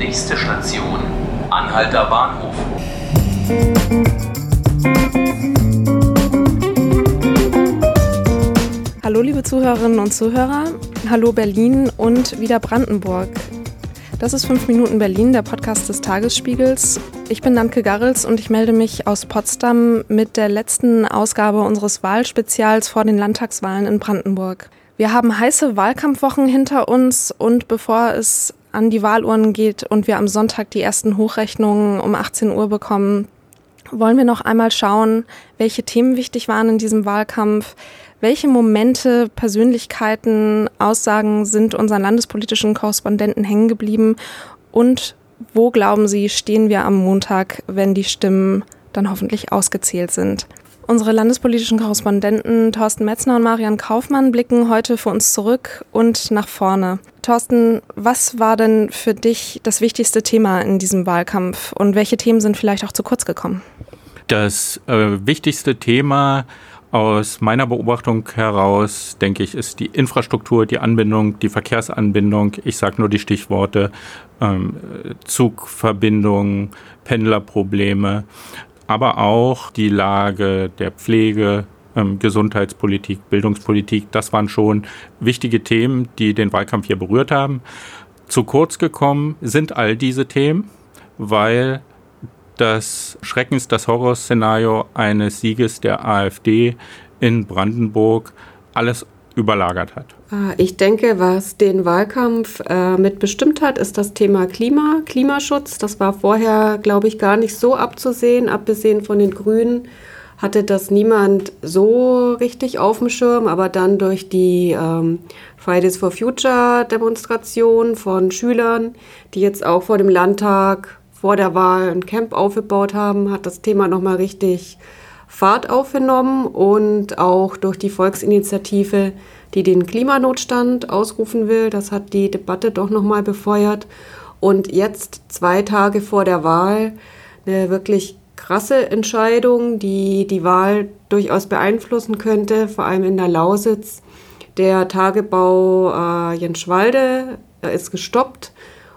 Nächste Station, Anhalter Bahnhof. Hallo liebe Zuhörerinnen und Zuhörer, hallo Berlin und wieder Brandenburg. Das ist 5 Minuten Berlin, der Podcast des Tagesspiegels. Ich bin Nanke Garrels und ich melde mich aus Potsdam mit der letzten Ausgabe unseres Wahlspezials vor den Landtagswahlen in Brandenburg. Wir haben heiße Wahlkampfwochen hinter uns und bevor es an die Wahlurnen geht und wir am Sonntag die ersten Hochrechnungen um 18 Uhr bekommen, wollen wir noch einmal schauen, welche Themen wichtig waren in diesem Wahlkampf, welche Momente, Persönlichkeiten, Aussagen sind unseren landespolitischen Korrespondenten hängen geblieben und wo glauben Sie, stehen wir am Montag, wenn die Stimmen dann hoffentlich ausgezählt sind? Unsere landespolitischen Korrespondenten Thorsten Metzner und Marian Kaufmann blicken heute für uns zurück und nach vorne. Thorsten, was war denn für dich das wichtigste Thema in diesem Wahlkampf und welche Themen sind vielleicht auch zu kurz gekommen? Das äh, wichtigste Thema aus meiner Beobachtung heraus, denke ich, ist die Infrastruktur, die Anbindung, die Verkehrsanbindung. Ich sage nur die Stichworte ähm, Zugverbindung, Pendlerprobleme, aber auch die Lage der Pflege, ähm, Gesundheitspolitik, Bildungspolitik. Das waren schon wichtige Themen, die den Wahlkampf hier berührt haben. Zu kurz gekommen sind all diese Themen, weil das Schreckens, das Horrorszenario eines Sieges der AfD in Brandenburg alles überlagert hat. Ah, ich denke, was den Wahlkampf äh, mitbestimmt hat, ist das Thema Klima, Klimaschutz. Das war vorher, glaube ich, gar nicht so abzusehen. Abgesehen von den Grünen hatte das niemand so richtig auf dem Schirm. Aber dann durch die ähm, Fridays for Future Demonstration von Schülern, die jetzt auch vor dem Landtag vor der Wahl ein Camp aufgebaut haben, hat das Thema nochmal richtig Fahrt aufgenommen und auch durch die Volksinitiative, die den Klimanotstand ausrufen will, das hat die Debatte doch nochmal befeuert. Und jetzt, zwei Tage vor der Wahl, eine wirklich krasse Entscheidung, die die Wahl durchaus beeinflussen könnte, vor allem in der Lausitz. Der Tagebau äh, Jenschwalde ist gestoppt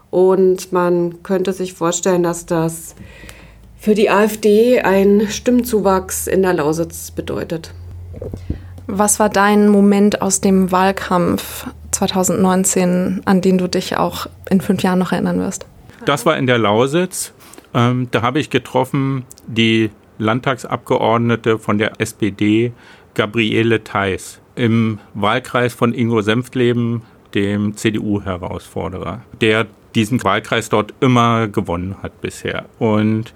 und man könnte sich vorstellen, dass das für die AfD ein Stimmzuwachs in der Lausitz bedeutet. Was war dein Moment aus dem Wahlkampf 2019, an den du dich auch in fünf Jahren noch erinnern wirst? Das war in der Lausitz. Ähm, da habe ich getroffen die Landtagsabgeordnete von der SPD, Gabriele Theis, im Wahlkreis von Ingo Senftleben, dem CDU-Herausforderer, der diesen Wahlkreis dort immer gewonnen hat bisher. Und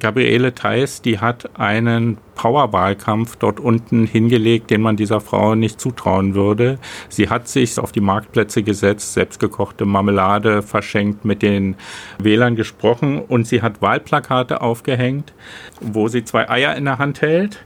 Gabriele Theis, die hat einen Powerwahlkampf dort unten hingelegt, den man dieser Frau nicht zutrauen würde. Sie hat sich auf die Marktplätze gesetzt, selbstgekochte Marmelade verschenkt, mit den Wählern gesprochen und sie hat Wahlplakate aufgehängt, wo sie zwei Eier in der Hand hält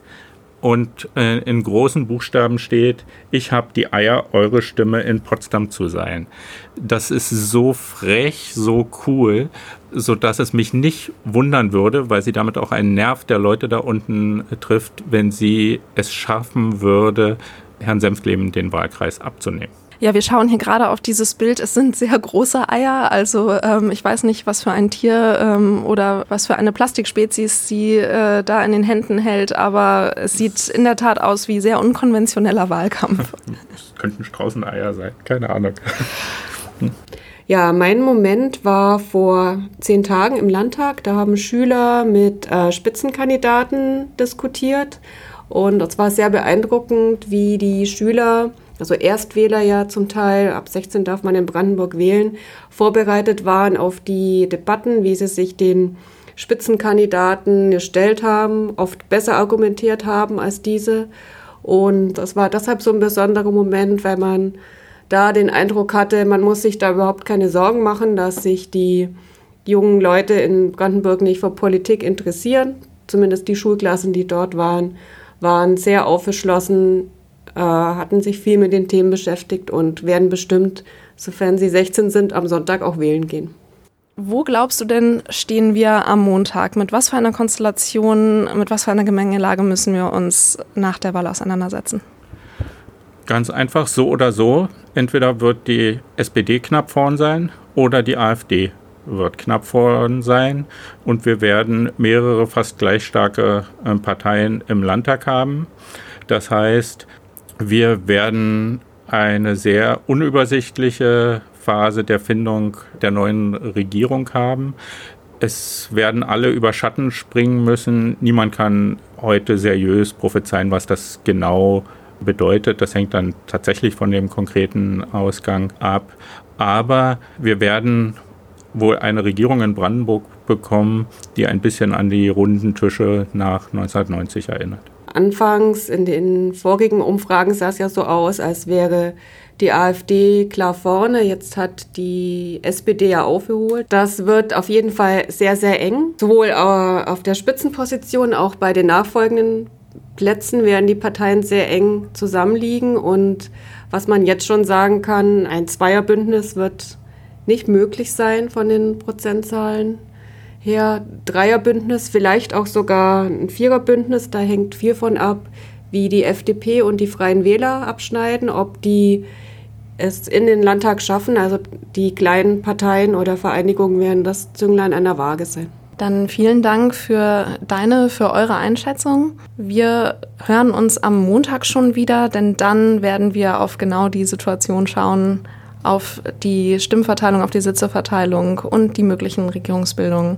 und äh, in großen Buchstaben steht, ich habe die Eier, eure Stimme in Potsdam zu sein. Das ist so frech, so cool, so dass es mich nicht wundern würde, weil sie damit auch einen Nerv der Leute da unten trifft, wenn sie es schaffen würde, Herrn Senftleben den Wahlkreis abzunehmen. Ja, wir schauen hier gerade auf dieses Bild. Es sind sehr große Eier. Also ähm, ich weiß nicht, was für ein Tier ähm, oder was für eine Plastikspezies sie äh, da in den Händen hält, aber es sieht in der Tat aus wie sehr unkonventioneller Wahlkampf. Es könnten Straußeneier sein, keine Ahnung. Ja, mein Moment war vor zehn Tagen im Landtag. Da haben Schüler mit äh, Spitzenkandidaten diskutiert. Und es war sehr beeindruckend, wie die Schüler also Erstwähler ja zum Teil, ab 16 darf man in Brandenburg wählen, vorbereitet waren auf die Debatten, wie sie sich den Spitzenkandidaten gestellt haben, oft besser argumentiert haben als diese. Und das war deshalb so ein besonderer Moment, weil man da den Eindruck hatte, man muss sich da überhaupt keine Sorgen machen, dass sich die jungen Leute in Brandenburg nicht für Politik interessieren. Zumindest die Schulklassen, die dort waren, waren sehr aufgeschlossen, äh, hatten sich viel mit den Themen beschäftigt und werden bestimmt, sofern sie 16 sind, am Sonntag auch wählen gehen. Wo glaubst du denn, stehen wir am Montag? Mit was für einer Konstellation, mit was für einer Gemengelage müssen wir uns nach der Wahl auseinandersetzen? Ganz einfach, so oder so. Entweder wird die SPD knapp vorn sein oder die AfD wird knapp worden sein und wir werden mehrere fast gleich starke äh, Parteien im Landtag haben. Das heißt, wir werden eine sehr unübersichtliche Phase der Findung der neuen Regierung haben. Es werden alle über Schatten springen müssen. Niemand kann heute seriös prophezeien, was das genau bedeutet. Das hängt dann tatsächlich von dem konkreten Ausgang ab. Aber wir werden wohl eine Regierung in Brandenburg bekommen, die ein bisschen an die runden Tische nach 1990 erinnert. Anfangs in den vorigen Umfragen sah es ja so aus, als wäre die AfD klar vorne. Jetzt hat die SPD ja aufgeholt. Das wird auf jeden Fall sehr, sehr eng. Sowohl auf der Spitzenposition, auch bei den nachfolgenden Plätzen werden die Parteien sehr eng zusammenliegen. Und was man jetzt schon sagen kann, ein Zweierbündnis wird nicht möglich sein von den Prozentzahlen her. Dreierbündnis, vielleicht auch sogar ein Viererbündnis, da hängt viel von ab, wie die FDP und die Freien Wähler abschneiden, ob die es in den Landtag schaffen. Also die kleinen Parteien oder Vereinigungen werden das Zünglein an der Waage sein. Dann vielen Dank für deine, für eure Einschätzung. Wir hören uns am Montag schon wieder, denn dann werden wir auf genau die Situation schauen, auf die Stimmverteilung, auf die Sitzeverteilung und die möglichen Regierungsbildungen.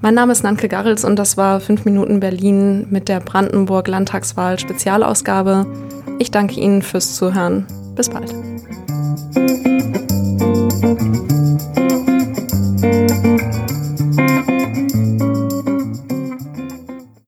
Mein Name ist Nanke Garrels und das war 5 Minuten Berlin mit der Brandenburg Landtagswahl Spezialausgabe. Ich danke Ihnen fürs Zuhören. Bis bald.